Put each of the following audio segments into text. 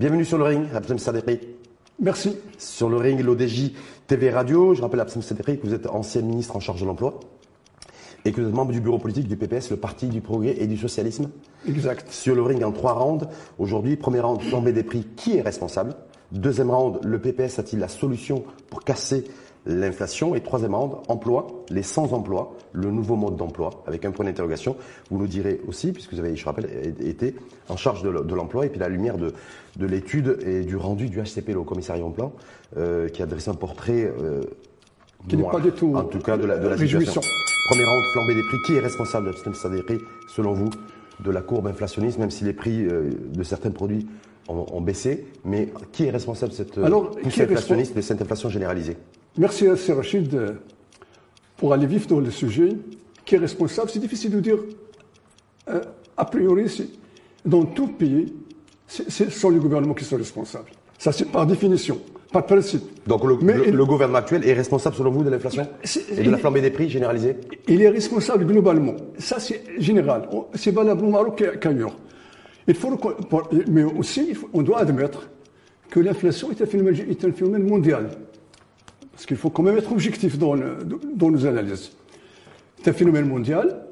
Bienvenue sur le ring, Abdel Sadekri. Merci. Sur le ring, l'ODJ TV Radio. Je rappelle Abdel Sadekri que vous êtes ancien ministre en charge de l'emploi et que vous êtes membre du bureau politique du PPS, le Parti du Progrès et du Socialisme. Exact. Sur le ring en trois rounds. Aujourd'hui, premier round, flambée des prix. Qui est responsable? Deuxième round, le PPS a-t-il la solution pour casser l'inflation et troisième round, emploi, les sans-emploi, le nouveau mode d'emploi, avec un point d'interrogation. Vous nous direz aussi, puisque vous avez, je rappelle, été en charge de l'emploi et puis la lumière de, de l'étude et du rendu du HCP, le commissariat en plan, euh, qui a dressé un portrait euh, qui n'est pas du tout en tout cas de la, de la situation. Premier round, flambée des prix. Qui est responsable de cette prix, selon vous, de la courbe inflationniste, même si les prix euh, de certains produits ont, baissé, mais qui est responsable de cette Alors, poussée inflationniste, de cette inflation généralisée Merci à Rachid pour aller vif dans le sujet. Qui est responsable C'est difficile de dire. Euh, a priori, dans tout pays, ce sont les gouvernements qui sont responsables. Ça, c'est par définition, par principe. Donc le, le, gouvernement actuel est responsable, selon vous, de l'inflation et de la flambée des prix généralisée? Il est responsable globalement. Ça, c'est général. C'est valable au Maroc qu'ailleurs. Il faut, mais aussi, on doit admettre que l'inflation est un phénomène, est un phénomène mondial. Parce qu'il faut quand même être objectif dans, dans nos analyses. C'est un phénomène mondial.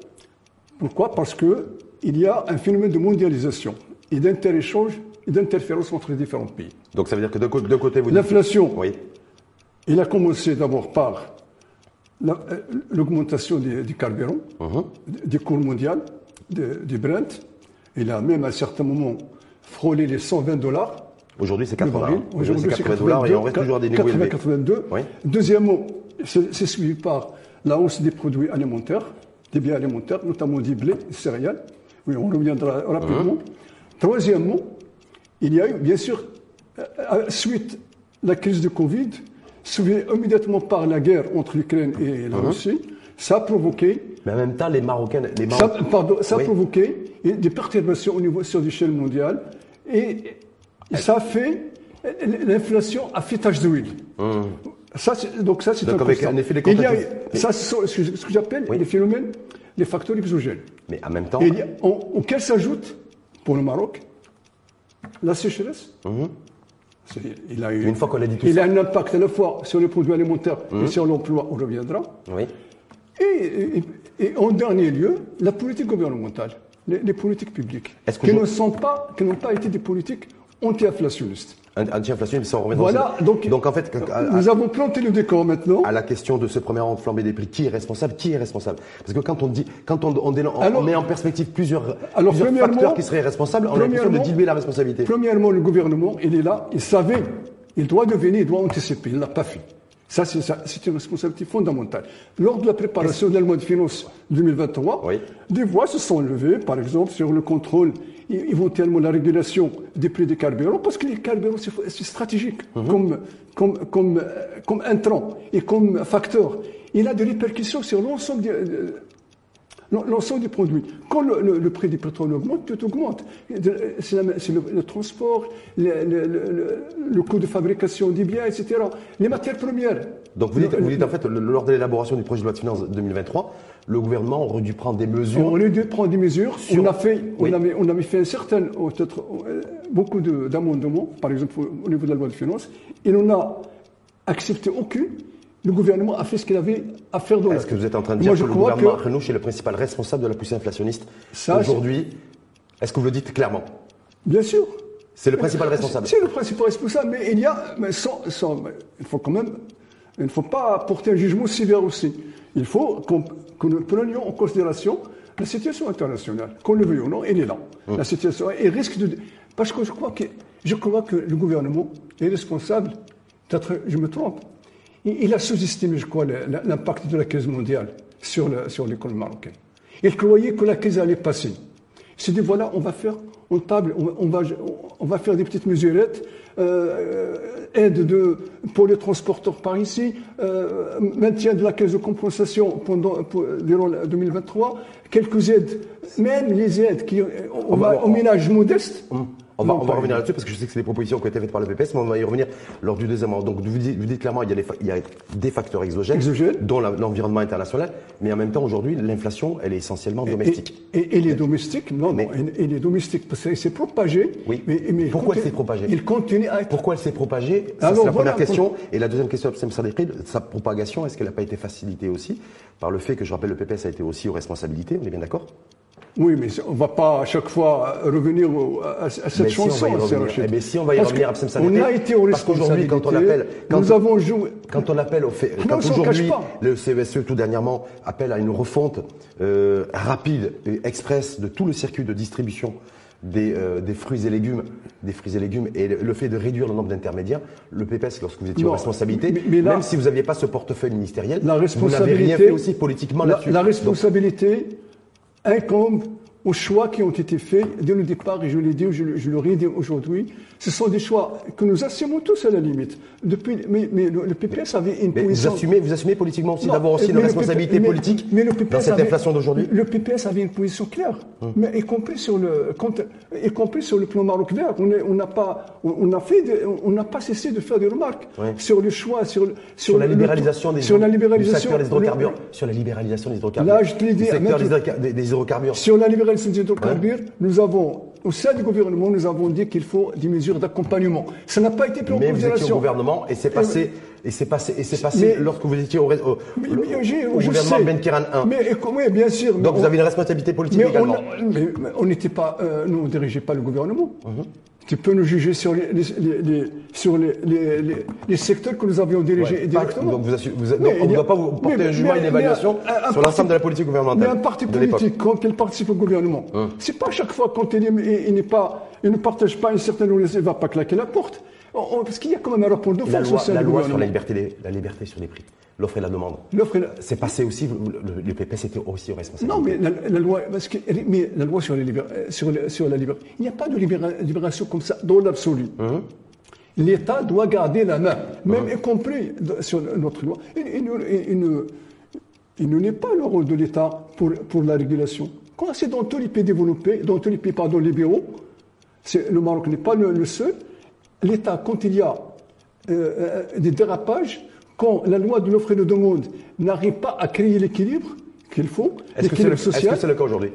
Pourquoi? Parce qu'il y a un phénomène de mondialisation et d'inter-échange et d'interférence entre les différents pays. Donc ça veut dire que de, côté, vous L'inflation, oui. il a commencé d'abord par euh, l'augmentation du carburant, uh-huh. du cours mondial, du Brent. Il a même à un certain moment frôlé les 120 dollars. Aujourd'hui, c'est 80. Aujourd'hui, c'est 80 dollars et on reste toujours à des niveaux 80, 82. Deuxièmement, c'est suivi par la hausse des produits alimentaires, des biens alimentaires, notamment du blé, des céréales. Oui, on reviendra rapidement. Hein? Troisièmement, il y a eu, bien sûr, euh, euh, suite la crise de Covid, suivie immédiatement par la guerre entre l'Ukraine et la hein? Russie, ça a provoqué. Mais en même temps, les Marocains. Les Ça, pardon, ça a provoqué des perturbations au niveau sur l'échelle mondiale et ça a fait l'inflation à fait tache d'huile. Ça, donc ça, c'est un, un effet il y a, Ça, c'est ce que j'appelle les phénomènes, les facteurs exogènes. Mais en même temps. Et auquel s'ajoute, pour le Maroc, la sécheresse. Hum. Il a eu, Une fois qu'on a dit tout il a un impact à la fois sur les produits alimentaires et hum. sur l'emploi, on reviendra. Oui. Et, et, en dernier lieu, la politique gouvernementale, les, politiques publiques, qui ne sont pas, qui n'ont pas été des politiques anti-inflationnistes. Anti-inflationniste, ça on Voilà, donc, donc en fait, nous avons planté le décor maintenant. À la question de ce premier flambée des prix, qui est responsable Qui est responsable? Parce que quand on dit, quand on, on, met en perspective plusieurs, alors, plusieurs facteurs qui seraient responsables, on a l'impression de diluer la responsabilité. Premièrement, le gouvernement, il est là, il savait, il doit devenir, il doit anticiper, il ne l'a pas fait. Ça, c'est une responsabilité fondamentale. Lors de la préparation de la loi de finances 2023, des voix se sont levées, par exemple, sur le contrôle éventuellement la régulation des prix des carburants, parce que les carburants, c'est stratégique mhm. comme, comme, comme, comme intrant et comme facteur. Il a des répercussions sur l'ensemble des, l'ensemble des produits. Quand le, prix du pétrole augmente, tout augmente. C'est le, transport, le, coût de fabrication des biens, etc. Les matières premières. Donc vous dites, vous dites en fait, lors de l'élaboration du projet de loi de finances 2023, le gouvernement aurait dû prendre des mesures. On aurait dû prendre des mesures. On, a fait, on, avait, on avait fait un certain, peut-être euh, beaucoup d'amendements, par exemple au niveau de la loi de finances, et on n'a accepté aucune le gouvernement a fait ce qu'il avait à faire dans Est-ce que vous êtes en train de dire que le gouvernement que... Est le principal responsable de la poussée inflationniste aujourd'hui? Est-ce que vous le dites clairement? Bien sûr. C'est le principal responsable C'est le principal responsable, mais il y a, mais sans, il faut quand même, il ne faut pas porter un jugement sévère aussi. Il faut que nous prenions en considération la situation internationale. Qu'on le veuille ou non, elle est là. Hum. La situation, et risque de, parce que je crois que, je crois que le gouvernement est responsable. Peut-être, je me trompe, il a sous-estimé, je crois, l'impact de la crise mondiale sur l'économie marocaine. Il croyait que la crise allait passer. Il s'est dit, voilà, on va faire on table, on, va, on va faire des petites mesurettes, aide de, pour les transporteurs par ici, maintien de la caisse de compensation pendant, pour, durant 2023, quelques aides, même les aides qui, aux, ménages modestes. Hum. On va, on va revenir là-dessus parce que je sais que c'est des propositions qui ont été faites par le PPS, mais on va y revenir lors du deuxième round. Donc vous dites, vous dites clairement il y, a il y a des facteurs exogènes, dont l'environnement international, mais en même temps aujourd'hui l'inflation elle est essentiellement domestique. Et, et, les domestiques, non, mais, non, et, les domestiques parce que c'est propagé. Oui. Mais, mais pourquoi elle s'est propagée Il continue à être. Pourquoi elle s'est propagée C'est la première question. Et la deuxième question, sa propagation, est-ce qu'elle n'a pas été facilitée aussi par le fait que je rappelle le PPS a été aussi aux responsabilités, on est bien d'accord oui, mais on ne va pas à chaque fois revenir à, cette mais chanson. Si mais eh si on va y revenir, on a été au Parce qu'aujourd'hui, quand on appelle, quand nous avons joué, quand on appelle au fait, quand aujourd'hui le CESE tout dernièrement appelle à une refonte euh, rapide et express de tout le circuit de distribution des, euh, des, fruits et légumes, des fruits et légumes, et le, fait de réduire le nombre d'intermédiaires, le PPS, lorsque vous étiez en responsabilité, même si vous n'aviez pas ce portefeuille ministériel, vous n'avez rien fait aussi politiquement là-dessus. La responsabilité, Hij aux choix qui ont été faits dès le départ, et je l'ai dit, je, je le redis aujourd'hui, ce sont des choix que nous assumons tous à la limite. Depuis, mais, mais le, PPS avait une position. Vous assumez, vous assumez politiquement aussi d'avoir aussi une responsabilité politique mais, le PPS dans cette inflation d'aujourd'hui? Le PPS avait une position claire, hum. mais y compris sur le, y compris sur le plan Maroc vert. On n'a pas, on a fait, on n'a pas cessé de faire des remarques sur le choix, sur, sur, sur la libéralisation des, sur la libéralisation du secteur des hydrocarbures, sur la libéralisation des hydrocarbures. Là, je te l'ai dit, des, des hydrocarbures. Sur la libéralisation des hydrocarbures, nous avons au sein du gouvernement, nous avons dit qu'il faut des mesures d'accompagnement. Ça n'a pas été pris en considération. Mais vous étiez au gouvernement et c'est passé, et c'est passé, et c'est passé lorsque vous étiez au, au, mais, au gouvernement Ben Kiran 1. Mais, oui, bien sûr. Donc vous avez une responsabilité politique également. On, mais, on n'était pas, euh, nous, on dirigeait pas le gouvernement. Mhm. Tu peux nous juger sur les, les, sur les, les, secteurs que nous avions dirigés directement. Donc, vous, vous donc on ne doit pas vous porter un jugement et une évaluation sur l'ensemble de la politique gouvernementale. Mais un parti politique, quand il participe au gouvernement, hein. c'est pas à chaque fois quand il, il, n'est pas, il ne partage pas une certaine il ne va pas claquer la porte. parce qu'il y a quand même un rapport de force au sein La loi sur la liberté, la liberté sur les prix l'offre et la demande. L'offre C'est passé aussi, le, PPS était aussi responsable. Non, mais la, loi, parce que, mais la loi sur, les sur, sur, la liberté, il n'y a pas de libération comme ça dans l'absolu. Hein? L'État doit garder la main, même hein? y compris sur notre loi. Il, il, ne, n'est pas le rôle de l'État pour, pour la régulation. Quand c'est dans tous les pays développés, dans tous les pays pardon, libéraux, le Maroc n'est pas le, seul, l'État, quand il y a euh, euh, des dérapages, quand la loi de l'offre et de demande n'arrive pas à créer l'équilibre, qu'il faut. Est-ce que c'est le, cas aujourd'hui?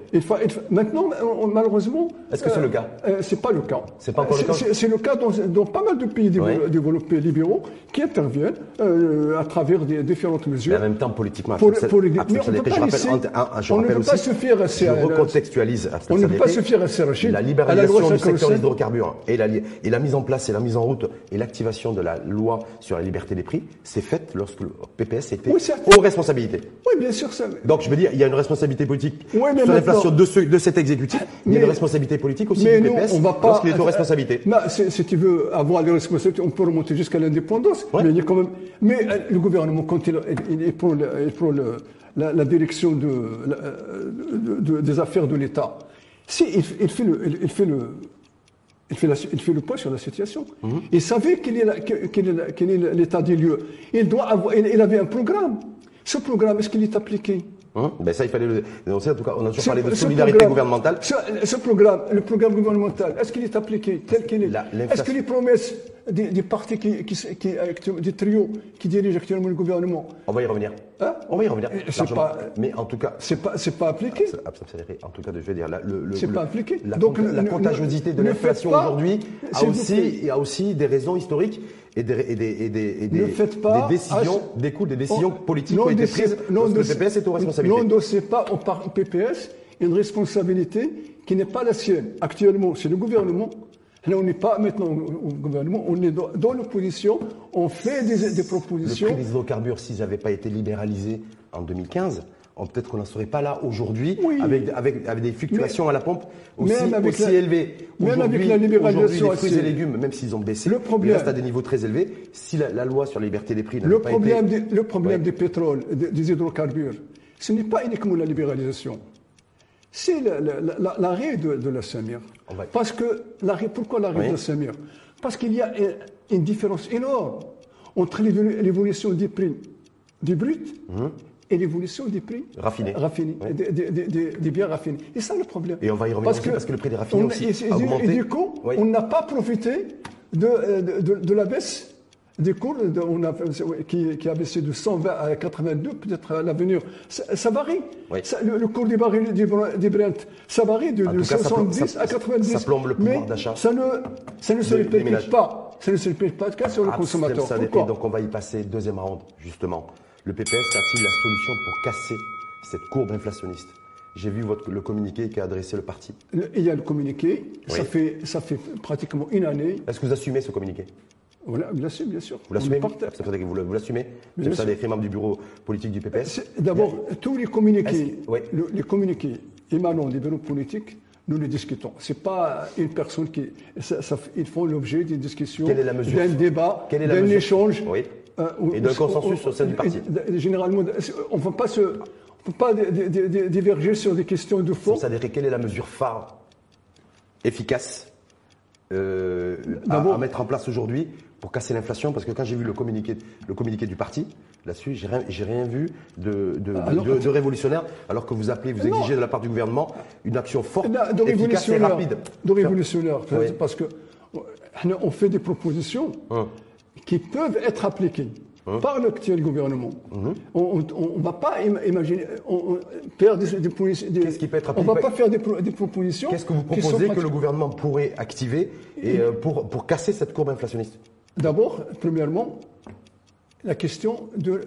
Maintenant, malheureusement. Est-ce que c'est le cas? euh, euh C'est pas le cas. C'est pas encore le cas. C'est le cas dans, pas mal de pays développés libéraux qui interviennent euh, à travers des différentes mesures. Mais en même temps, politiquement, pour, pour les, mais on ne peut pas, laisser, je on ne peut pas se fier à Je recontextualise. On ne peut pas se fier à ces La libéralisation du secteur des hydrocarbures et la, et la mise en place et la mise en route et l'activation de la loi sur la liberté des prix, c'est faite lorsque le PPS était aux responsabilités. Oui, bien sûr. Donc, je veux dire, il y a une responsabilité politique sur l'inflation de, de cet exécutif, mais, il y a une responsabilité politique aussi mais du PPS on va pas, lorsqu'il est aux responsabilités. si, tu veux avoir des responsabilités, on peut remonter jusqu'à l'indépendance, mais il y a quand même. Mais euh, le gouvernement, quand il, il, prend, la, direction de, des affaires de l'État, si il, fait le, il, fait le il fait, il fait, le point sur la situation. Mhm. Il savait quel est l'état des lieux. Il, doit avoir, il avait un programme. Ce programme, est-ce qu'il est appliqué? Hein ben ça, il fallait le dénoncer. En tout cas, on a toujours parlé de solidarité gouvernementale. Ce, programme, le programme gouvernemental, est-ce qu'il est appliqué tel qu'il est? Est-ce que les promesses des, des partis qui, qui, qui, des trios qui dirigent actuellement le gouvernement On va y revenir. Hein on va y revenir. Pas, Mais en tout cas, c'est pas, c'est pas appliqué. En tout cas, je vais dire, le, c'est pas appliqué. La, Donc, la contagiosité de l'inflation aujourd'hui a aussi, a aussi des raisons historiques et des, et des, et des, et des, des décisions, des coups, des décisions politiques qui ont été prises non, le PPS est aux responsabilités. Non, c'est pas au PPS une responsabilité qui n'est pas la sienne. Actuellement, c'est le gouvernement. Là, on n'est pas maintenant au gouvernement, on est dans, l'opposition, on fait des, des propositions. Le prix des hydrocarbures, s'ils n'avaient pas été libéralisés en 2015, peut-être qu'on n'en serait pas là aujourd'hui, avec, avec, avec, des fluctuations à la pompe aussi, aussi élevées. Même avec la libéralisation les fruits et légumes, même s'ils ont baissé, le problème, ils restent à des niveaux très élevés. Si la, loi sur la liberté des prix le pas problème été... le problème des pétroles, des, hydrocarbures, ce n'est pas uniquement la libéralisation. C'est l'arrêt de, de, la Samir. Parce que, pourquoi l'arrêt de la Samir? Parce qu'il y a une différence énorme entre l'évolution des prix du brut mhm. Et l'évolution des prix raffinés, des, biens raffinés. Et ça le problème. Et on va y revenir parce, que, parce que le prix des raffinés aussi a augmenté. Et du coup, on n'a pas profité de, de, la baisse des cours on a, qui, qui, a baissé de 120 à 82, peut-être à l'avenir. Ça, varie. le, cours des barils des, Brent, ça varie de, 70 à 90. Ça plombe le pouvoir d'achat. Ça ne, ça ne se répète pas. Ça ne se répète pas sur le ah, consommateur. donc on va y passer deuxième round, justement. Le PPS a-t-il la solution pour casser cette courbe inflationniste? J'ai vu votre, le communiqué qui a adressé le parti. Il y a le communiqué, ça, fait, ça fait pratiquement une année. Est-ce que vous assumez ce communiqué? Voilà, bien sûr, bien sûr. Vous l'assumez Vous l'assumez? C'est ça des membres du bureau politique du PPS D'abord, tous les communiqués, les communiqués émanant des bureaux politiques, nous les discutons. Ce n'est pas une personne qui. ils font l'objet d'une discussion, d'un débat, d'un échange. Oui. Euh, et d'un consensus au sein du parti. Généralement, on ne peut pas, se, peut pas diverger sur des questions de fond. Ça quelle est la mesure phare, efficace, euh, à, mettre en place aujourd'hui pour casser l'inflation? Parce que quand j'ai vu le communiqué, le communiqué du parti, là-dessus, j'ai rien, rien vu de, de, révolutionnaire, alors que vous appelez, vous exigez de la part du gouvernement une action forte, efficace et rapide. De révolutionnaire, parce que on fait des propositions hein. Qui peuvent être appliquées. Hein? par l'actuel gouvernement. Hein. On ne va pas imaginer faire des, des, Qu'est-ce qui peut être On va pas faire des, propositions. Qu'est-ce que vous proposez que le gouvernement pourrait activer et, euh, pour, pour casser cette courbe inflationniste? D'abord, premièrement, la question de,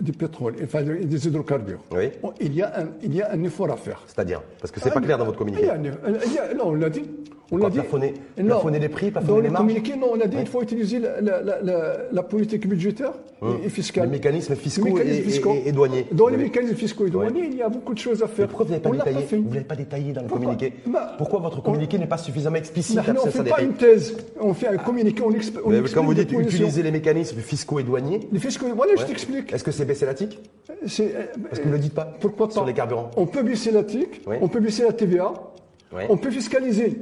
du pétrole, enfin des hydrocarbures. Oui. Il, y a un, il y a un effort à faire. C'est-à-dire Parce que ce n'est pas ah, clair dans votre communiqué. non, on l'a dit. On a dit. Plafonner, plafonner les prix, plafonner les marges Dans le communiqué, non, on a dit qu'il faut utiliser la, la, la, politique budgétaire hum. et fiscale. Les mécanismes fiscaux, et, douaniers. Dans les mécanismes fiscaux et douaniers, il y a beaucoup de choses à faire. pourquoi vous n'avez pas, détaillé, vous pas détaillé dans le communiqué bah, Pourquoi votre communiqué n'est pas suffisamment explicite On ne fait pas une thèse, on fait un communiqué, on, explique. Quand vous dites utiliser les mécanismes fiscaux et douaniers. Les fiscaux, voilà, je t'explique. Est-ce que c'est baisser la TIC Parce que vous ne le dites pas. Pourquoi pas? Sur les carburants. On peut baisser la TIC, on peut baisser la TVA, on peut fiscaliser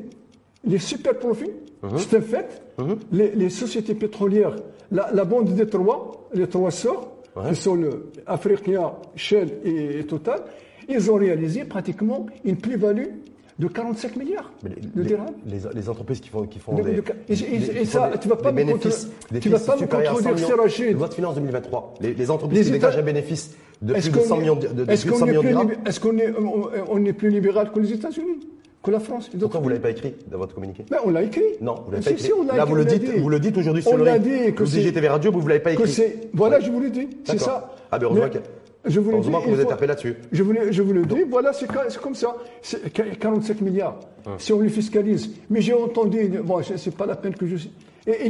les super profits, uh-huh. c'est un fait. Uh-huh. les, sociétés pétrolières, la, bande des trois, les trois sœurs, qui sont le Africa, Shell et, Total, ils ont réalisé pratiquement une plus-value de 45 milliards de dirhams. Les, entreprises qui font, qui font des, Et, ça, tu ne vas pas me bénéfices, tu vas pas me contredire, Rachid. Votre finance 2023, les, entreprises qui dégagent un bénéfice de plus de 100 millions de, de, est-ce qu'on est, est, qu'on est, on est plus libéral que les États-Unis que la France. Pourquoi vous ne l'avez pas écrit dans votre communiqué? Ben, On l'a écrit. Non, vous l'avez pas écrit. Là, vous, le dites, vous le dites aujourd'hui sur le, dit que le DGTV Radio, vous ne l'avez pas écrit. voilà, je vous le dis. C'est ça. Ah, ben heureusement, que, je vous, heureusement que vous êtes tapé là-dessus. Je vous, je vous le dis, voilà, c'est comme ça. 47 milliards, hum. si on les fiscalise. Mais j'ai entendu, bon, c'est pas la peine que je... Et,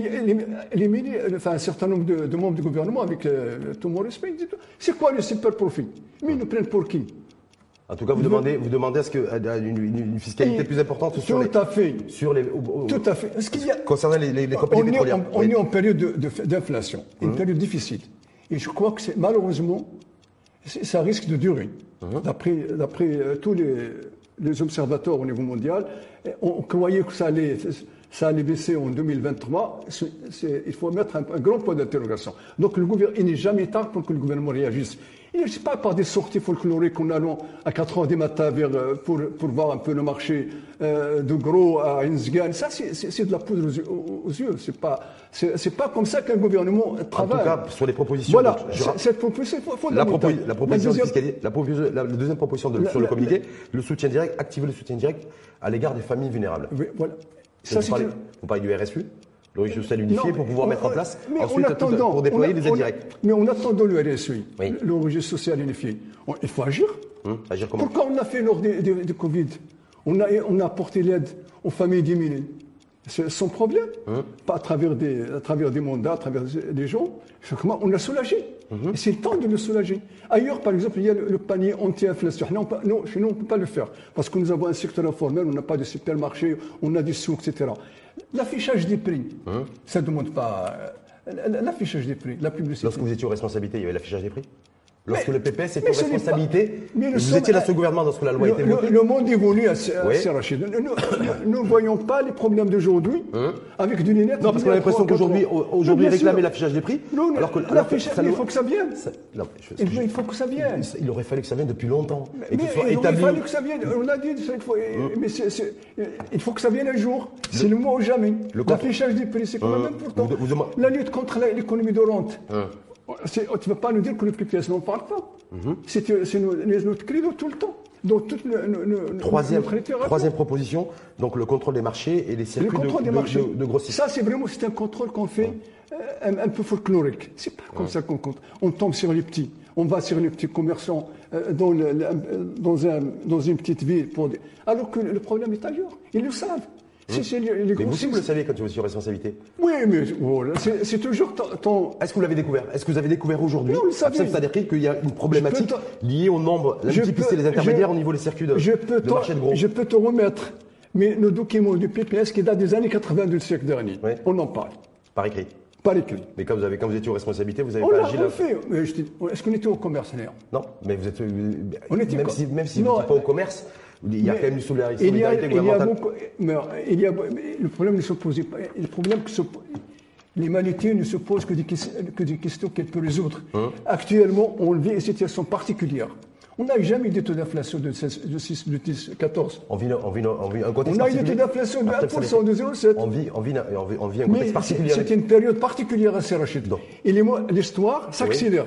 les, enfin, un certain nombre de, membres du gouvernement, avec euh, tout mon respect, ils disent, c'est quoi le super profit? Mais ils nous prennent pour qui? En tout cas, vous demandez, vous demandez à ce que une, fiscalité plus importante sur tout à fait. sur les tout à fait. Ce y a, concernant les, les, compagnies on pétrolières. Est, on, est en période d'inflation, une mmh. période difficile, et je crois que c'est malheureusement ça risque de durer. Mmh. D'après euh, tous les, les, observateurs au niveau mondial, on croyait que ça allait ça allait baisser en 2023. il faut mettre un, un grand point d'interrogation. Donc le gouvernement, il n'est jamais tard pour que le gouvernement réagisse. Il ne pas par des sorties folkloriques qu'on allons à 4 heures du matin vers, euh, pour, pour voir un peu le marché euh, de gros à Inzgan. Ça, c'est de la poudre aux, yeux. C'est pas, c'est pas comme ça qu'un gouvernement travaille. En tout cas, sur les propositions. Voilà, cette proposition la, la, proposition la, deuxième, la, deuxième proposition de, sur le communiqué, le soutien direct, activer le soutien direct à l'égard des familles vulnérables. Oui, voilà. Ça, vous, parlez, vous parlez du RSU le régime social unifié pour pouvoir mettre en place ensuite pour déployer les aides directes. Mais en attendant le RSU, le régime social unifié, il faut agir. Hum, agir comment Pourquoi on l'a fait lors du Covid? On a, on a apporté l'aide aux familles diminuées. C'est son problème. Hum. Pas à travers, des, à travers des mandats, à travers des gens. On l'a soulagé. Et c'est le temps de le soulager. Ailleurs, par exemple, il y a le, panier anti-inflation. Non, non, chez nous, on ne peut pas le faire. Parce que nous avons un secteur informel, on n'a pas de supermarché, on a des sous, etc. L'affichage des prix, hein? ça ne demande pas. Euh, l'affichage des prix, la publicité. Lorsque vous étiez aux responsabilités, il y avait l'affichage des prix? Lorsque le PPS était en responsabilité. vous étiez dans ce gouvernement lorsque la loi a été votée. Le, monde évolue assez, Rachid. Nous ne voyons pas les problèmes d'aujourd'hui hein avec du lunettes. Non, parce qu'on a l'impression qu'aujourd'hui, aujourd'hui, réclamer l'affichage des prix. Non, alors que l'affichage, il faut que ça vienne. il faut que ça vienne. Il aurait fallu que ça vienne depuis longtemps. Et qu'il soit il aurait fallu que ça vienne. On l'a dit cette fois. Hein mais il faut que ça vienne un jour. C'est le ou jamais. L'affichage des prix, c'est quand même hein important. La lutte contre l'économie de rente. Tu ne peux pas nous dire que le PPS n'en parle pas. Mhm. C'est notre credo tout le temps. Donc, toute troisième, troisième proposition, donc le contrôle des marchés et les circuits de, des marchés. de, grossissement. Ça, c'est vraiment c'est un contrôle qu'on fait euh, un, peu folklorique. C'est pas comme ça qu'on compte. On tombe sur les petits. On va sur les petits commerçants euh, dans, dans, un, dans, une petite ville. Pour... Alors que le problème est ailleurs. Ils le savent. Si, c'est les, mais vous vous le savez quand vous êtes sur responsabilité. Oui, mais voilà, c'est toujours ton. Est-ce que vous l'avez découvert? Est-ce que vous avez découvert aujourd'hui Non, C'est-à-dire qu'il y a une problématique liée au nombre, la multiplicité des intermédiaires au niveau des circuits de, je peux de marché de gros. Je peux te remettre mais nos documents du PPS qui datent des années 80 du siècle dernier. On en parle. Par écrit Par écrit. Mais quand vous, avez, quand vous étiez aux responsabilités, vous avez on pas agi là fait. Est-ce qu'on était au commerce d'ailleurs? Non, mais vous êtes. Euh, on était même, si, même si vous n'êtes pas au commerce, il y a quand même une solidarité, il y a, il y a beaucoup, mais il y a, le problème ne se pose pas. Le problème que l'humanité ne se pose que des, que des questions qu'elle peut résoudre. Hein? Actuellement, on vit une situation particulière. On n'a jamais eu de taux d'inflation de, 6, de 10, 14. On vit, on vit, on vit un contexte On a eu des taux d'inflation de 1%, de 0,7. On vit, on, vit, on, vit, un contexte particulier. C'est une période particulière à Serrachid. Et l'histoire s'accélère.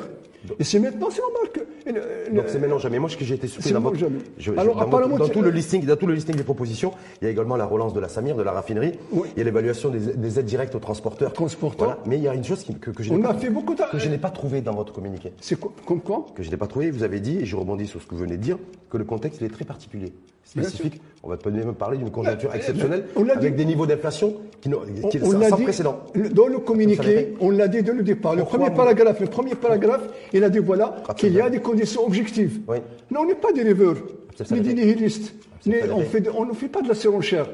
Et c'est maintenant, c'est normal que. Donc c'est maintenant jamais. Moi, ce que j'ai été surpris dans, votre, dans, tout le listing, dans tout le listing des propositions, il y a également la relance de la Samir, de la raffinerie. Il y a l'évaluation des, aides directes aux transporteurs. Transporteurs. Mais il y a une chose que, que je n'ai pas, que je n'ai pas trouvé dans votre communiqué. C'est comme quoi? Que je n'ai pas trouvé. Vous avez dit, et je rebondis sur ce que vous venez de dire, que le contexte il est très particulier, spécifique. On va peut même parler d'une conjoncture exceptionnelle avec des niveaux d'inflation qui, qui on, sans dit, précédent. Dans le communiqué, on l'a dit dès le départ. Le premier paragraphe, le premier paragraphe, il a dit voilà qu'il y a des conditions objectives. Non, on n'est pas des rêveurs, ni des nihilistes. on, fait on ne fait pas de la surenchère.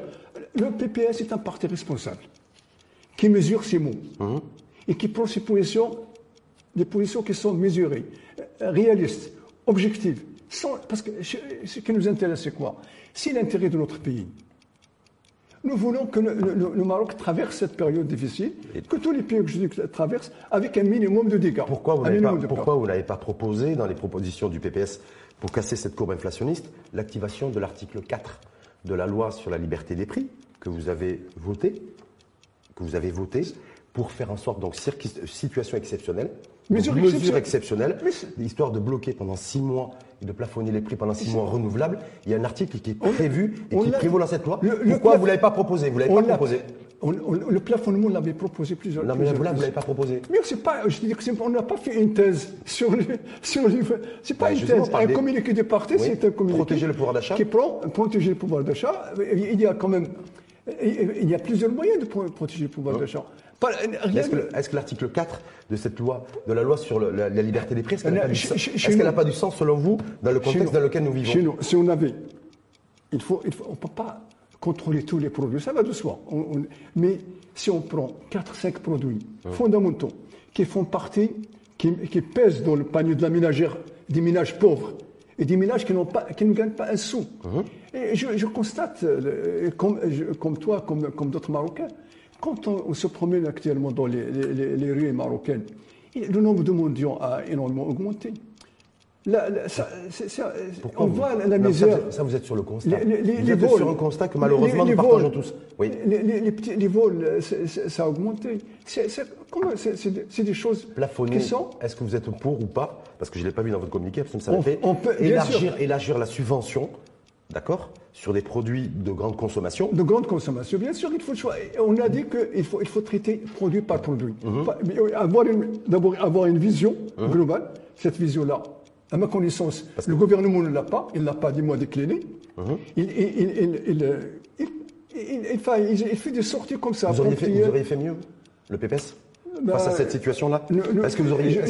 Le PPS est un parti responsable qui mesure ses mots mhm. et qui prend ses positions, des positions qui sont mesurées, réalistes, objectives. Parce que ce qui nous intéresse, c'est quoi? C'est l'intérêt de notre pays. Nous voulons que le, Maroc traverse cette période difficile, que tous les pays que traversent avec un minimum de dégâts. Pourquoi vous n'avez pas, proposé dans les propositions du PPS pour casser cette courbe inflationniste l'activation de l'article 4 de la loi sur la liberté des prix que vous avez voté, que vous avez voté pour faire en sorte donc situation exceptionnelle, mesure, exceptionnelle, histoire de bloquer pendant six mois de plafonner les prix pendant six mois renouvelables. Il y a un article qui est prévu et qui prévaut dans cette loi. Pourquoi vous ne l'avez pas proposé? Vous l'avez pas proposé le plafonnement, on l'avait proposé plusieurs fois. Non, mais vous ne l'avez pas proposé. Mais c'est pas, je dis que on n'a pas fait une thèse sur les, sur les, c'est pas une thèse. Un communiqué de parti, c'est un communiqué. Protéger le pouvoir d'achat. Qui prend, protéger le pouvoir d'achat. Il y a quand même, il y a plusieurs moyens de protéger le pouvoir d'achat. Est-ce que, l'article 4 de cette loi, de la loi sur la, liberté des prix, est-ce qu'elle n'a pas, du sens selon vous dans le contexte dans lequel nous vivons Chez nous, si on avait, il faut, il faut on ne peut pas contrôler tous les produits, ça va de soi. mais si on prend 4-5 produits fondamentaux qui font partie, qui, pèsent dans le panier de la ménagère des ménages pauvres et des ménages qui, pas, qui ne gagnent pas un sou. Hum. Et je, constate, euh, comme, comme toi, comme, comme d'autres Marocains, quand on, se promène actuellement dans les, rues marocaines, le nombre de mendiants a énormément augmenté. on voit la misère. Ça, vous êtes sur le constat. vous êtes sur un constat que malheureusement nous partageons tous. Oui. Les, petits, les vols, ça a augmenté. C'est des choses Plafonner, qui sont. Est-ce que vous êtes pour ou pas? Parce que je ne l'ai pas vu dans votre communiqué, parce que ça on, fait. On peut, élargir, élargir la subvention d'accord Sur des produits de grande consommation De grande consommation, bien sûr, il faut On a dit qu'il faut, il faut traiter produit par produit. Mhm. D'abord, avoir une vision mhm. globale. Cette vision-là, à ma connaissance, le gouvernement ne l'a pas, il ne l'a pas, dis-moi, décliné. Mhm. Il, il, fait des sorties comme ça. Vous auriez, fait, vous auriez fait mieux, le PPS face à cette situation-là Est-ce que vous auriez,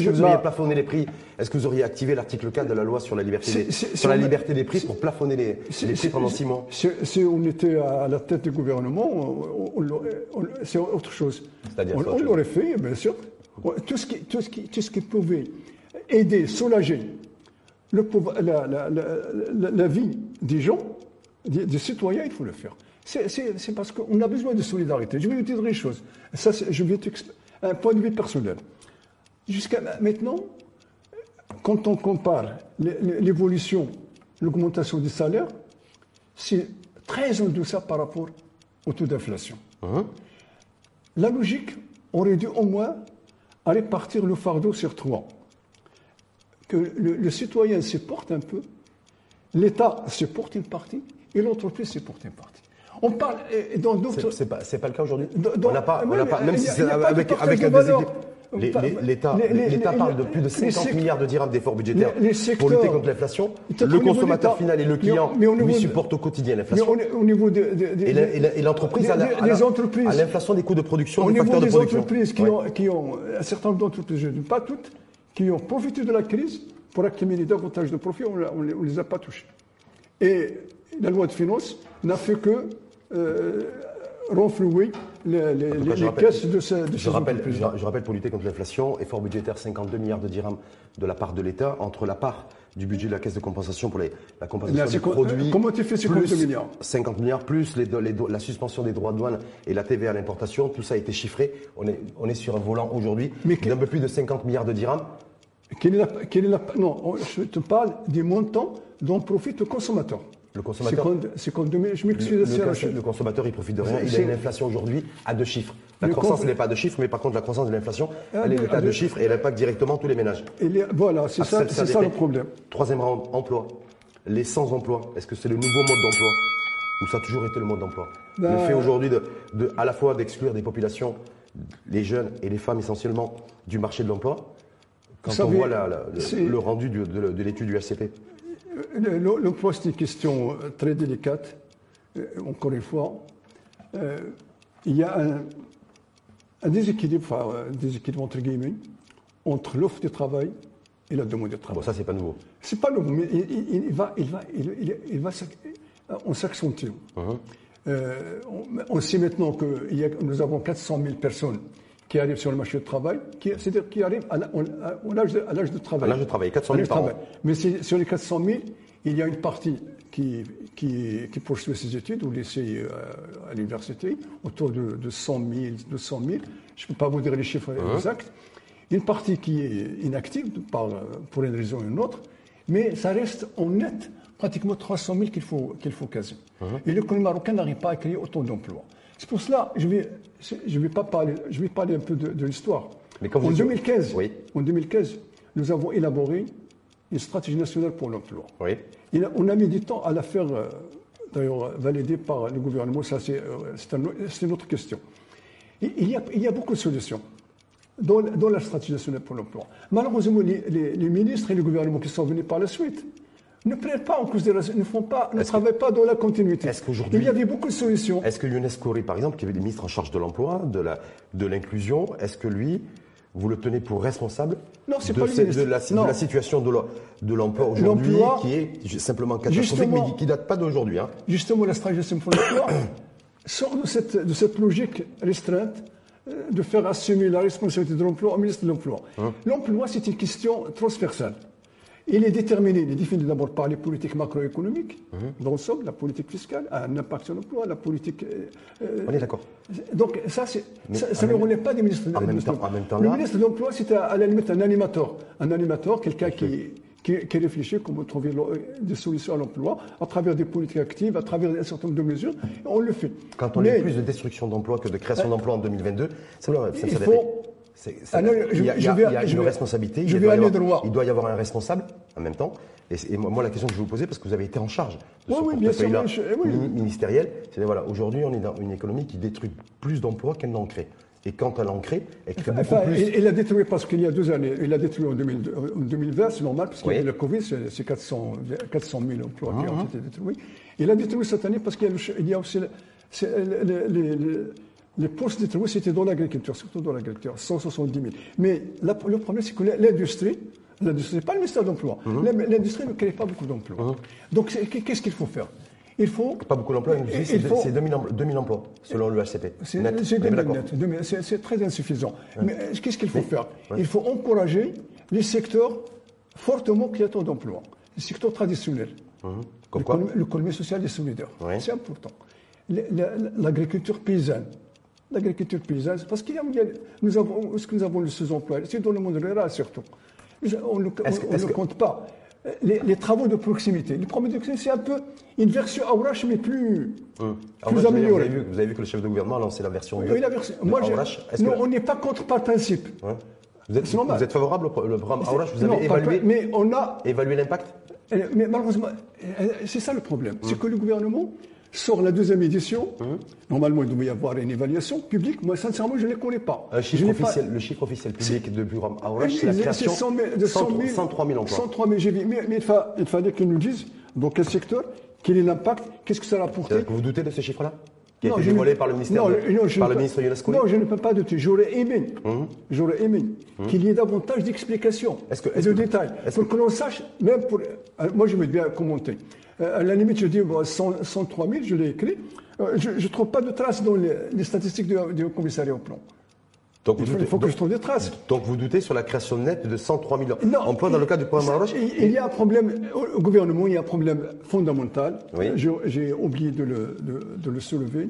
plafonné les prix? Est-ce que vous auriez activé l'article 4 de la loi sur la liberté, des, sur la liberté des prix pour plafonner les, prix pendant six mois? si, on était à la tête du gouvernement, c'est autre chose. On, l'aurait fait, bien sûr. Tout ce qui, tout ce qui, tout ce qui pouvait aider, soulager le, la, vie des gens, des, citoyens, il faut le faire. C'est parce qu'on a besoin de solidarité. Je vais vous dire une chose. Ça, je vais un point de vue personnel. Jusqu'à maintenant, quand on compare l'évolution, l'augmentation des salaires, c'est très en deçà par rapport au taux d'inflation. Hein? La logique aurait dû au moins répartir le fardeau sur trois. Que le, citoyen se porte un peu, l'État se porte une partie et l'entreprise se porte une partie. On parle dans d'autres. C'est pas, pas le cas aujourd'hui. On n'a pas, pas, même si c'est avec, avec un déséquilibre. L'État parle de plus de 50 milliards de dirhams d'efforts budgétaires pour lutter contre l'inflation. Le consommateur final et le client lui supportent au quotidien l'inflation. Et l'entreprise a l'inflation des coûts de production, au des facteurs de production. entreprises qui ont, un certain nombre d'entreprises, pas toutes, qui ont profité de la crise pour accumuler davantage de profits, on ne les a pas touchés. Et la loi de finances n'a fait que renflouer les, les, caisses de, ces, je, rappelle, je, rappelle, pour lutter contre l'inflation, effort budgétaire 52 milliards de dirhams de la part de l'État, entre la part du budget de la caisse de compensation pour la compensation des produits. Comment tu fais ces 50 milliards 50 milliards, plus la suspension des droits de douane et la TVA à l'importation, tout ça a été chiffré. On est, on est sur un volant aujourd'hui d'un peu plus de 50 milliards de dirhams. Quelle est la, non, je te parle des montants dont profite le consommateur. Le consommateur. C'est. Le, le, consommateur, il profite de rien. Il a une inflation aujourd'hui à deux chiffres. La croissance n'est pas de chiffres, mais par contre, la croissance de l'inflation, ah, elle est à deux chiffres et elle impacte directement tous les ménages. voilà, c'est ah, ça, ça, le problème. Troisième round, emploi. Les sans emploi, est-ce que c'est le nouveau mode d'emploi? Ou ça a toujours été le mode d'emploi? Le ben, fait aujourd'hui de, de, à la fois d'exclure des populations, les jeunes et les femmes essentiellement, du marché de l'emploi, quand on voit le, rendu de, de l'étude du HCP L'emploi, c'est une question euh, très délicate. Euh, encore une fois, euh, il y a un, déséquilibre, enfin, un déséquilibre entre guillemets, entre l'offre de travail et la demande de travail. Bon, ça, c'est pas nouveau. C'est pas nouveau, mais il, va, il va, il, il va, on s'accentue. Uh-huh. on, sait maintenant que nous avons 400 000 personnes qui arrivent sur le marché du travail, c'est-à-dire qui arrivent à, l'âge de, de, travail. À l'âge de travail, 400 000 par an. Mais sur les 400 000, il y a une partie qui, qui, qui poursuit ses études au lycée, euh, à l'université, autour de, de 100 000, 200 000. Je ne peux pas vous dire les chiffres hein? exacts. Une partie qui est inactive par, pour une raison ou une autre, mais ça reste en net pratiquement 300 000 qu'il faut, qu'il faut caser. Hein? Et l'économie marocaine n'arrive pas à créer autant d'emplois. C'est pour cela je vais, je vais pas parler, je vais parler un peu de, l'histoire. En 2015, en 2015, nous avons élaboré une stratégie nationale pour l'emploi. Oui. on a mis du temps à la faire, euh, d'ailleurs, valider par le gouvernement. Ça, c'est euh, une autre question. il, y a, il, y a, beaucoup de solutions dans, dans la stratégie nationale pour l'emploi. Malheureusement, les, les, ministres et le gouvernement qui sont venus par la suite ne prennent pas en considération, ne font pas, ne travaillent pas dans la continuité. Est-ce qu'aujourd'hui, il y avait beaucoup de solutions. Est-ce que Younes par exemple, qui avait des ministres en charge de l'emploi, de la, de l'inclusion, est-ce que lui, vous le tenez pour responsable non, de, pas de, la, la, situation de l'emploi aujourd'hui, qui est simplement catastrophique, mais qui ne date pas d'aujourd'hui. Hein. Justement, la stratégie de l'emploi sort de cette, de cette logique restreinte euh, de faire assumer la responsabilité de l'emploi au ministre de l'Emploi. Hein. L'emploi, c'est une question transversale. Il est déterminé, il est défini d'abord par les politiques macroéconomiques, mmh. dans le somme, la politique fiscale, un impact sur l'emploi, la politique. Euh, euh, On est d'accord. Donc ça, ça, ça ne relève pas des ministres de l'Emploi. Le ministre de l'Emploi, c'est à, la limite un animateur. Un animateur, quelqu'un qui, qui, qui, réfléchit comment trouver des solutions à l'emploi à travers des politiques actives, à travers un certain nombre de mesures. On le fait. Quand on a plus de destruction d'emplois que de création d'emplois en 2022, ça, ça, ça, il faut, il y a, une responsabilité. il, doit avoir, il doit y avoir un responsable en même temps. Et, moi, la question que je vais vous poser, parce que vous avez été en charge de ce portefeuille-là ministériel, c'est voilà, aujourd'hui, on est dans une économie qui détruit plus d'emplois qu'elle n'en crée. Et quand elle en crée, elle crée beaucoup plus. Il l'a détruit parce qu'il y a deux années. Il l'a détruit en, 2020, c'est normal, parce que le Covid, c'est 400, 400 000 emplois qui ont uh-huh. été détruits. Il l'a détruit cette année parce qu'il y, a aussi les, les postes de travaux, c'était dans l'agriculture, surtout dans l'agriculture, 170 000. Mais le problème, c'est que l'industrie, l'industrie, pas le ministère de l'Emploi, mhm. l'industrie ne crée pas beaucoup d'emplois. Mhm. Donc, qu'est-ce qu'il faut faire? Il faut. Pas beaucoup d'emplois, c'est 2000, emplois, selon le HCP. C'est très insuffisant. Mais qu'est-ce qu'il faut faire? Il faut encourager les secteurs fortement créateurs d'emplois, les secteurs traditionnels. L'économie sociale et solidaire. C'est important. L'agriculture paysanne. L'agriculture paysanne, parce que nous avons, ce que nous avons le sous-emploi, c'est dans le monde rural surtout. On ne compte pas. Les, travaux de proximité. Les travaux de proximité, c'est un peu une version Aurash, mais plus, hum. plus améliorée. Vous avez, vu, que le chef de gouvernement a lancé la version Oui, la version. Moi, non, on n'est pas contre par principe. Vous, êtes, vous êtes, favorable au programme Aurash Vous avez évalué, mais on a évalué l'impact? Mais malheureusement, c'est ça le problème. C'est hum. que le gouvernement sort la deuxième édition. Hum. Normalement, il devait y avoir une évaluation publique. Moi, sincèrement, je ne les connais pas. Le chiffre officiel public de Buram Aourash, c'est la création de 103 000 emplois. 103 000, j'ai vu. Mais, il, fallait qu'ils nous disent dans quel secteur, quel est l'impact, qu'est-ce que ça a apporté. Vous doutez de ces chiffres-là qui a été dévoilé par le ministère non, par le ministre Younes Non, je ne peux pas douter. J'aurais aimé, j'aurais aimé hum. qu'il y ait davantage d'explications et de détails pour que l'on sache, même pour. Euh, moi, je vais bien commenter. Euh, à la limite, je dis 103 000, je l'ai écrit. Euh, je ne trouve pas de traces dans les, statistiques du, commissariat au plan. Donc il faut, que je trouve des traces. Donc vous doutez sur la création nette de 103 000 emplois dans le cadre du programme Maroche il, y a un problème, au gouvernement, il y a un problème fondamental. J'ai oublié de le, de le soulever.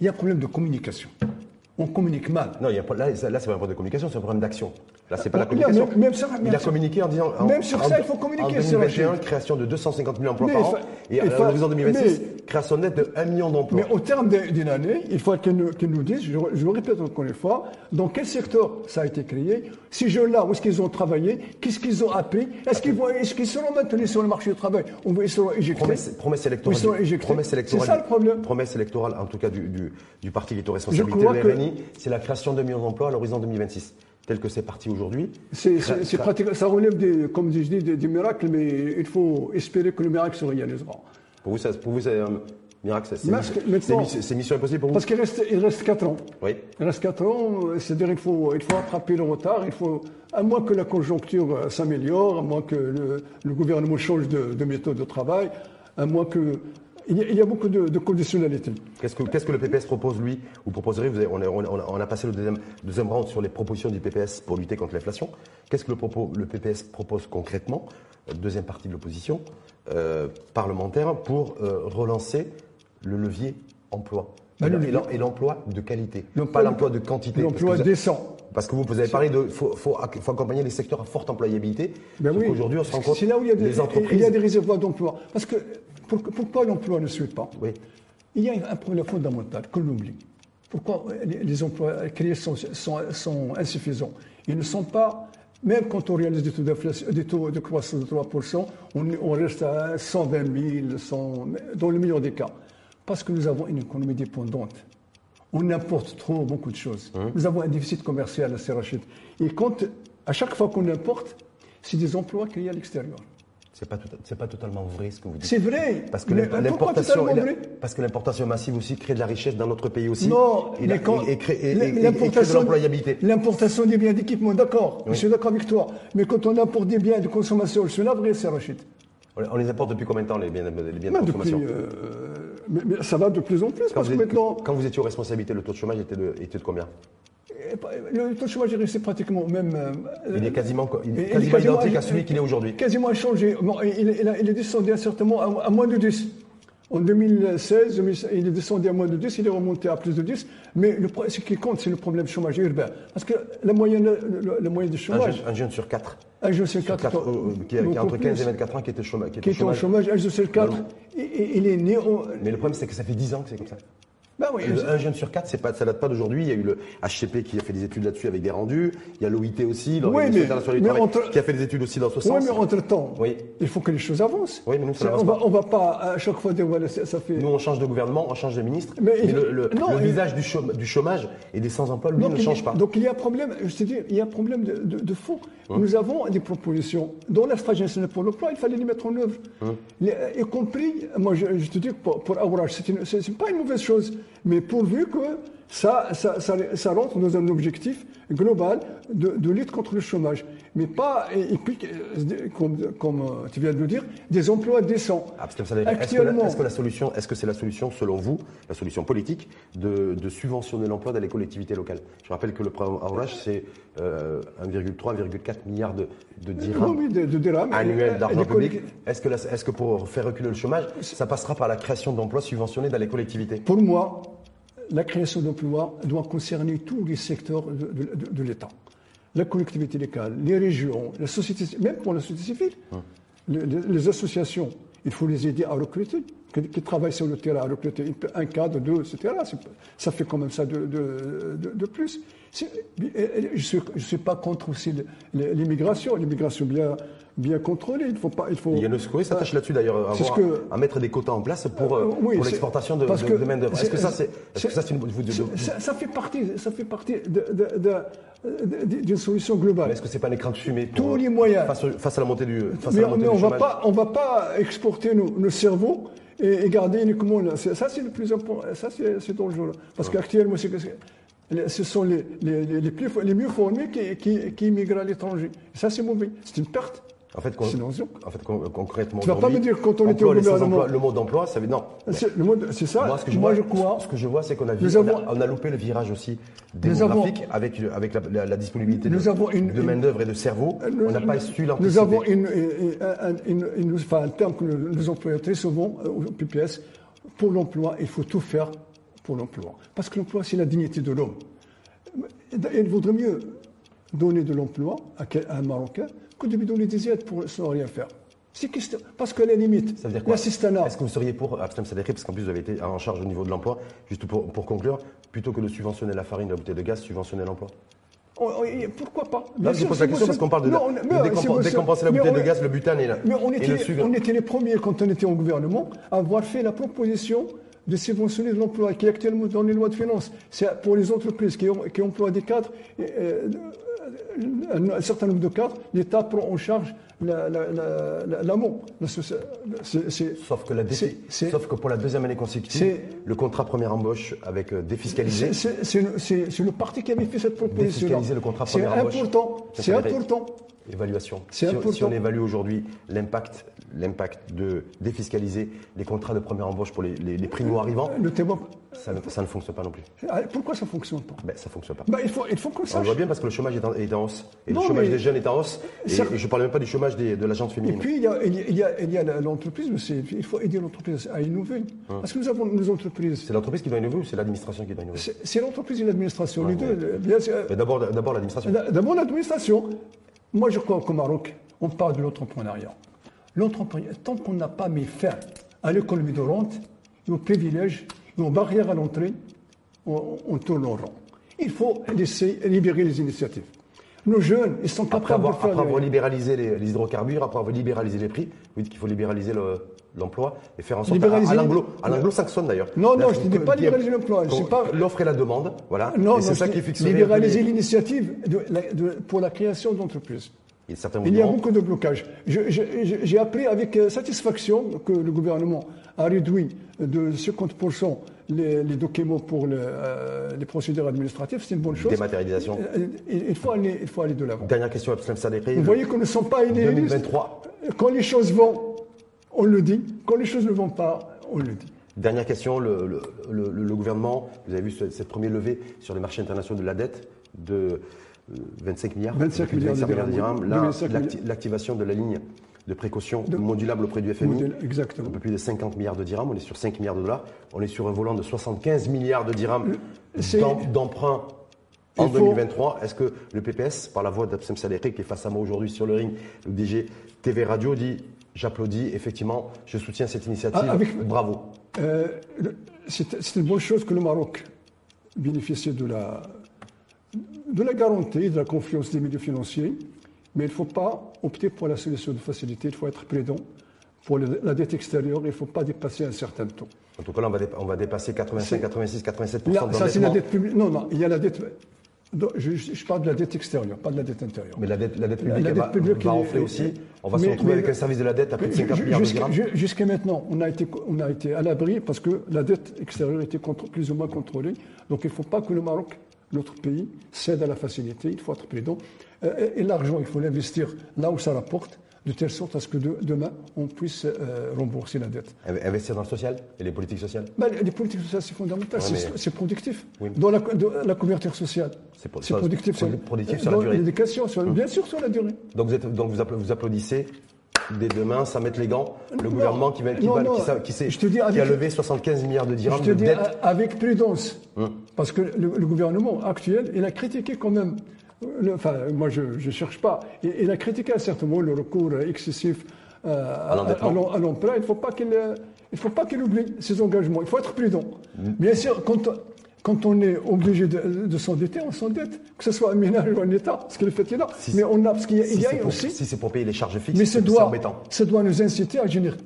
Il y a un problème de communication on communique mal. Non, il y a, là, là c'est pas un problème de communication, c'est un problème d'action. Là, c'est pas la communication. Même, ça, il a communiqué en disant. même sur ça, il faut communiquer. En 2021, création de 250 000 emplois par an. Et à l'horizon 2026, création nette de 1 million d'emplois. Mais au terme d'une année, il faut qu'ils nous, nous, disent, je, je, le répète encore une fois, dans quel secteur ça a été créé, ces jeunes-là, où est-ce qu'ils ont travaillé, qu'est-ce qu'ils ont appris, est-ce qu'ils est qu'ils seront maintenus sur le marché du travail, ou ils seront éjectés. Promesse, promesse électorale. Promesse électorale. C'est ça le problème. Promesse électorale, en tout cas du, du, du parti qui est aux responsabilités de l'RNI, c'est la création de millions d'emplois à l'horizon 2026 tel que c'est parti aujourd'hui. C'est pratique, ça relève, des, comme je dis, des, miracles, mais il faut espérer que le miracle se réalisera. Pour vous, pour vous c'est un miracle, c'est mission impossible pour vous? Parce qu'il reste, il reste 4 ans. Oui. Il reste 4 ans, c'est-à-dire qu'il faut, il faut attraper le retard, il faut, à moins que la conjoncture euh, s'améliore, à moins que le, gouvernement change de, de méthode de travail, à moins que il y, a, beaucoup de, conditionnalités. Qu'est-ce que, le PPS propose, lui Ou proposerez vous on, a, passé le deuxième, deuxième round sur les propositions du PPS pour lutter contre l'inflation. Qu'est-ce que le, PPS propose concrètement Deuxième partie de l'opposition euh, parlementaire pour euh, relancer le levier emploi? Bah, et l'emploi de qualité, pas l'emploi de quantité. L'emploi décent. Parce que vous, vous avez parlé de faut, faut, accompagner les secteurs à forte employabilité. Ben oui. Aujourd'hui, on se rend compte. C'est là où il y a des, entreprises. Il y a des réservoirs d'emploi. Parce que pourquoi l'emploi ne suit pas oui. Il y a un problème fondamental que l'on oublie. Pourquoi les emplois créés sont, insuffisants? Ils ne sont pas, même quand on réalise des taux, des taux de croissance de 3%, on, reste à 120 000, dans le meilleur des cas. Parce que nous avons une économie dépendante. On importe trop beaucoup de choses. Hein? Nous avons un déficit commercial assez rachid. Et quand, à chaque fois qu'on importe, c'est des emplois créés à l'extérieur. C'est pas, pas totalement vrai ce que vous dites. C'est vrai. Parce que l'importation, parce que l'importation massive aussi crée de la richesse dans notre pays aussi. Non, et, mais quand, et, crée, de l'employabilité. L'importation des biens d'équipement, d'accord. Je suis d'accord avec toi. Mais quand on importe des biens de consommation, je suis navré, c'est Rachid. On les importe depuis combien de temps les biens, les biens de consommation? euh, mais, ça va de plus en plus quand parce que maintenant. Quand vous étiez aux responsabilités, le taux de chômage était de, était de combien? Le taux de chômage est resté pratiquement même. Euh, il est quasiment, il est quasiment, identique à celui qu'il est aujourd'hui. Quasiment changé. il, il, est descendu certainement à, à moins de 10. En 2016, il est descendu à moins de 10, il est remonté à plus de 10. Mais le, ce qui compte, c'est le problème du chômage urbain. Parce que la moyenne, le, moyen de chômage. Un jeune, sur 4. Un jeune sur 4. Euh, qui, a, entre 15 et 24 ans qui était, chômage, qui était, qui était chômage. Un jeune sur 4. il est né. Mais le problème, c'est que ça fait 10 ans que c'est comme ça. Ben oui, un jeune sur quatre, c'est pas, ça date pas d'aujourd'hui. Il y a eu le HCP qui a fait des études là-dessus avec des rendus. Il y a l'OIT aussi, l'Organisation internationale du travail, qui a fait des études aussi dans ce sens. Oui, mais entre-temps, oui. il faut que les choses avancent. Oui, mais nous, ça on, va, on va pas à chaque fois voilà, ça, fait... Nous, on change de gouvernement, on change de ministre, mais, le, visage du, chômage, et des sans-emploi, lui, ne change pas. Donc il y a un problème, je te dis, il y a un problème de, fond. Hum. Nous avons des propositions. Dans la stratégie nationale pour l'emploi, il fallait les mettre en œuvre. Hum. y compris, moi, je, te dis, pour, pour Aourage, c'est pas une mauvaise chose, mais pourvu que ça, ça, ça, rentre dans un objectif global de, de, lutte contre le chômage. Mais pas, et, puis, comme, comme, euh, tu viens de le dire, des emplois décents. Ah, Actuellement, est-ce que, la solution, est-ce que c'est la solution, selon vous, la solution politique, de, de subventionner l'emploi dans les collectivités locales? Je rappelle que le programme Aurage, c'est euh, 1,3, 1,4 milliards de, de dirhams, oui, de, de dirhams annuels d'argent public. Est-ce que, est que pour faire reculer le chômage, ça passera par la création d'emplois subventionnés dans les collectivités? Pour moi, la création d'emplois doit concerner tous les secteurs de, l'État. La collectivité locale, les régions, la société, même pour la société civile, les, associations, il faut les aider à recruter, qui, travaillent sur le terrain recruter un cadre, deux, etc. Ça fait quand même ça de, plus. Je ne suis, pas contre aussi l'immigration, l'immigration bien bien contrôlé. Il faut pas. Il faut. Il s'attache là-dessus d'ailleurs à, mettre des quotas en place pour, euh, pour l'exportation de, de, main d'œuvre. Est-ce que ça, c'est, est, que ça, c'est une, ça, fait partie, ça fait partie d'une solution globale. Est-ce que c'est pas un écran de fumée pour, Tous les moyens face, à la montée du. Face mais, à la montée mais on va pas, on va pas exporter nos, cerveaux et, garder uniquement là. Ça, c'est le plus important. Ça, c'est dangereux. Parce qu'actuellement, ce sont les, les, les, plus, les mieux formés qui, qui, qui immigrent à l'étranger. Ça, c'est mauvais. C'est une perte. En fait, en fait concrètement, tu vas pas me dire quand on était au gouvernement. le mot d'emploi, ça veut non. C'est ça. Moi, ce que je, vois, je crois. Ce que je vois, c'est qu'on a, on a, loupé le virage aussi démographique avec, avec la, disponibilité de, de main d'œuvre et de cerveau. on n'a pas su l'anticiper. Nous avons une, une, enfin, un terme que nous employons très souvent euh, au PPS. Pour l'emploi, il faut tout faire pour l'emploi, parce que l'emploi, c'est la dignité de l'homme. Il vaudrait mieux donner de l'emploi à un Marocain que de donner des aides pour, sans rien faire. C'est question, parce que la limite, ça veut dire quoi Est-ce que vous seriez pour Abstam Sadekri, parce qu'en plus vous avez été en charge au niveau de l'emploi, juste pour, pour conclure, plutôt que de subventionner la farine, la bouteille de gaz, subventionner l'emploi? Oh, oh, pourquoi pas? Sûr, je pose la question parce qu'on parle de, non, de décompenser la bouteille de gaz, le butane et, la, mais on était, On était les premiers, quand on était au gouvernement, à avoir fait la proposition de subventionner l'emploi qui est actuellement dans les lois de finances. C'est pour les entreprises qui, ont, qui emploient des cadres, euh, un certain nombre de cadres, l'État prend en charge l'amont. Sauf que, la sauf que pour la deuxième année consécutive, le contrat première embauche avec euh, défiscalisé. C'est le parti qui avait fait cette proposition. Défiscaliser le contrat première embauche. C'est important. C'est important. Évaluation. Si, si, on évalue aujourd'hui l'impact, l'impact de défiscaliser les contrats de première embauche pour les, les, primo-arrivants, le ça, ne, ça ne fonctionne pas non plus. Ah, pourquoi ça ne fonctionne pas? Ben, Ça ne fonctionne pas. Ben, il faut, il faut qu'on sache. On le voit bien parce que le chômage est en, est en hausse. Et le chômage des jeunes est en hausse. Et, je ne parle même pas du chômage des, de l'agence féminine. Et puis, il y a, il y a, il y a l'entreprise, il faut aider l'entreprise à innover. Hum. Parce que nous avons nos entreprises. C'est l'entreprise qui doit innover ou c'est l'administration qui doit innover? C'est l'entreprise et l'administration, les deux. D'abord l'administration. D'abord l'administration. Moi, je crois qu'au Maroc, on parle de l'entrepreneuriat. L'entrepreneuriat, tant qu'on n'a pas mis fin à l'économie de rente, nos privilèges, nos barrières à l'entrée, on, tourne en rond. Il faut laisser libérer les initiatives. Nos jeunes, ils sont capables de faire. Après avoir libéralisé les, hydrocarbures, après avoir libéralisé les prix, vous dites qu'il faut libéraliser l'emploi et faire en sorte libéraliser à, à l'anglo-saxonne d'ailleurs. Non, non, je ne dis pas libéraliser l'emploi. L'offre et la demande, voilà. Non, c'est ça qui fixe. Libéraliser l'initiative pour la création d'entreprises. Il y a beaucoup de blocages. J'ai appris avec euh, satisfaction que le gouvernement a réduit de 50% les, les, documents pour euh, les procédures administratives. C'est une bonne chose. Dématérialisation. Euh, il, faut aller, il faut aller de l'avant. Dernière question, Absalem Sadekri. Vous voyez qu'on ne sont pas innés. 2023. Quand les choses vont, on le dit. Quand les choses ne vont pas, on le dit. Dernière question, le, le, le, gouvernement, vous avez vu cette première levée sur les marchés internationaux de la dette de 25 milliards, 25 milliards, de dirhams. L'activation de la ligne de précaution modulable auprès du FMI, exactement. un peu plus de 50 milliards de dirhams, on est sur 5 milliards de dollars, on est sur un volant de 75 milliards de dirhams d'emprunt en 2023. Est-ce que le PPS, par la voix d'Absem Saderi, qui est face à moi aujourd'hui sur le ring, le DG TV Radio, dit J'applaudis, effectivement, je soutiens cette initiative. Ah, Bravo. Euh, c'est une bonne chose que le Maroc bénéficie de la, de la garantie, de la confiance des milieux financiers, mais il ne faut pas opter pour la solution de facilité, il faut être prudent. Pour la dette extérieure, il ne faut pas dépasser un certain taux. En tout cas, là, on va, dépasser 85, 86, 87 Ça, c'est la dette publique. Non, non, il y a la dette. Je, parle de la dette extérieure, pas de la dette intérieure. Mais la dette, la dette publique, va, enfler aussi. On va se retrouver avec un service de la dette à plus de 50 milliards de dirhams. Jusqu'à maintenant, on a, été, on a été à l'abri parce que la dette extérieure était plus ou moins contrôlée. Donc il ne faut pas que le Maroc, notre pays, cède à la facilité. Il faut être prudent. Euh, et l'argent, il faut l'investir là où ça rapporte de telle sorte à ce que demain, on puisse euh, rembourser la dette. Investir dans le social et les politiques sociales? Ben, Les politiques sociales, c'est fondamental, c'est productif. Dans la, la, couverture sociale, c'est productif. C'est productif sur la durée. L'éducation, hum. bien sûr, sur la durée. Donc vous, êtes, donc vous applaudissez dès demain, ça met les gants. Le gouvernement qui, va, qui, qui, a levé 75 milliards de dirhams je te de dis Avec prudence. Hum. Parce que le, le, gouvernement actuel, il a critiqué quand même enfin, moi, je ne cherche pas. Il, a critiqué à certain moment le recours excessif euh, à l'emploi. Il ne faut pas qu'il il faut pas qu'il oublie ses engagements. Il faut être prudent. Mm. Bien sûr, quand, quand on est obligé de, s'endetter, on s'endette, que ce soit un ménage ou un État, ce qui est le fait là. mais on a, parce qu'il y a, aussi. Si c'est pour payer les charges fixes, c'est embêtant. Ça doit nous inciter à générer,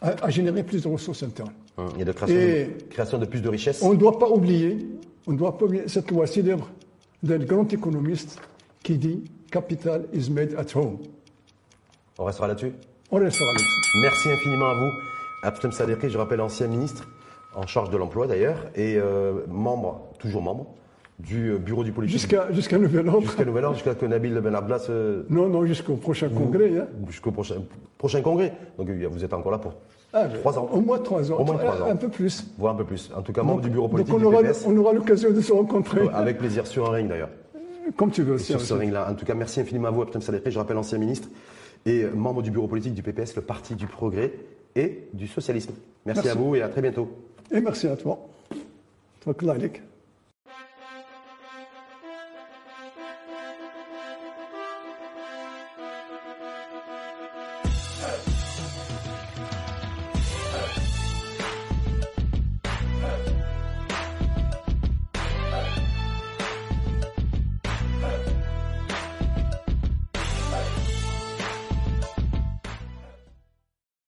à, générer plus de ressources internes. Hum, il y a de création, de, création de plus de richesses. On ne doit pas oublier, on ne doit pas oublier cette loi célèbre d'un grand économiste qui dit Capital is made at home. On restera là-dessus? On restera là-dessus. Merci infiniment à vous. Abtem Sadekri, je rappelle, ancien ministre, en charge de l'emploi d'ailleurs, et euh, membre, toujours membre, du euh, bureau du politique. Jusqu'à jusqu'à nouvel ordre. Jusqu'à nouvel ordre, jusqu'à que Nabil Ben Ablas. non, non, jusqu'au prochain congrès. Hein. Jusqu'au prochain, prochain congrès. Donc vous êtes encore là pour ah, trois ans. Au moins trois ans. Au moins trois ans. Un peu plus. Voire un peu plus. En tout cas, membre du bureau politique donc on aura, on aura l'occasion de se rencontrer. Avec plaisir, sur un ring d'ailleurs. Comme tu veux aussi. Sur ce ring-là. En tout cas, merci infiniment à vous, Abtem Salépé, je rappelle ancien ministre et membre du bureau politique du PPS, le Parti du Progrès et du Socialisme. Merci, merci. à vous et à très bientôt. Et merci à toi.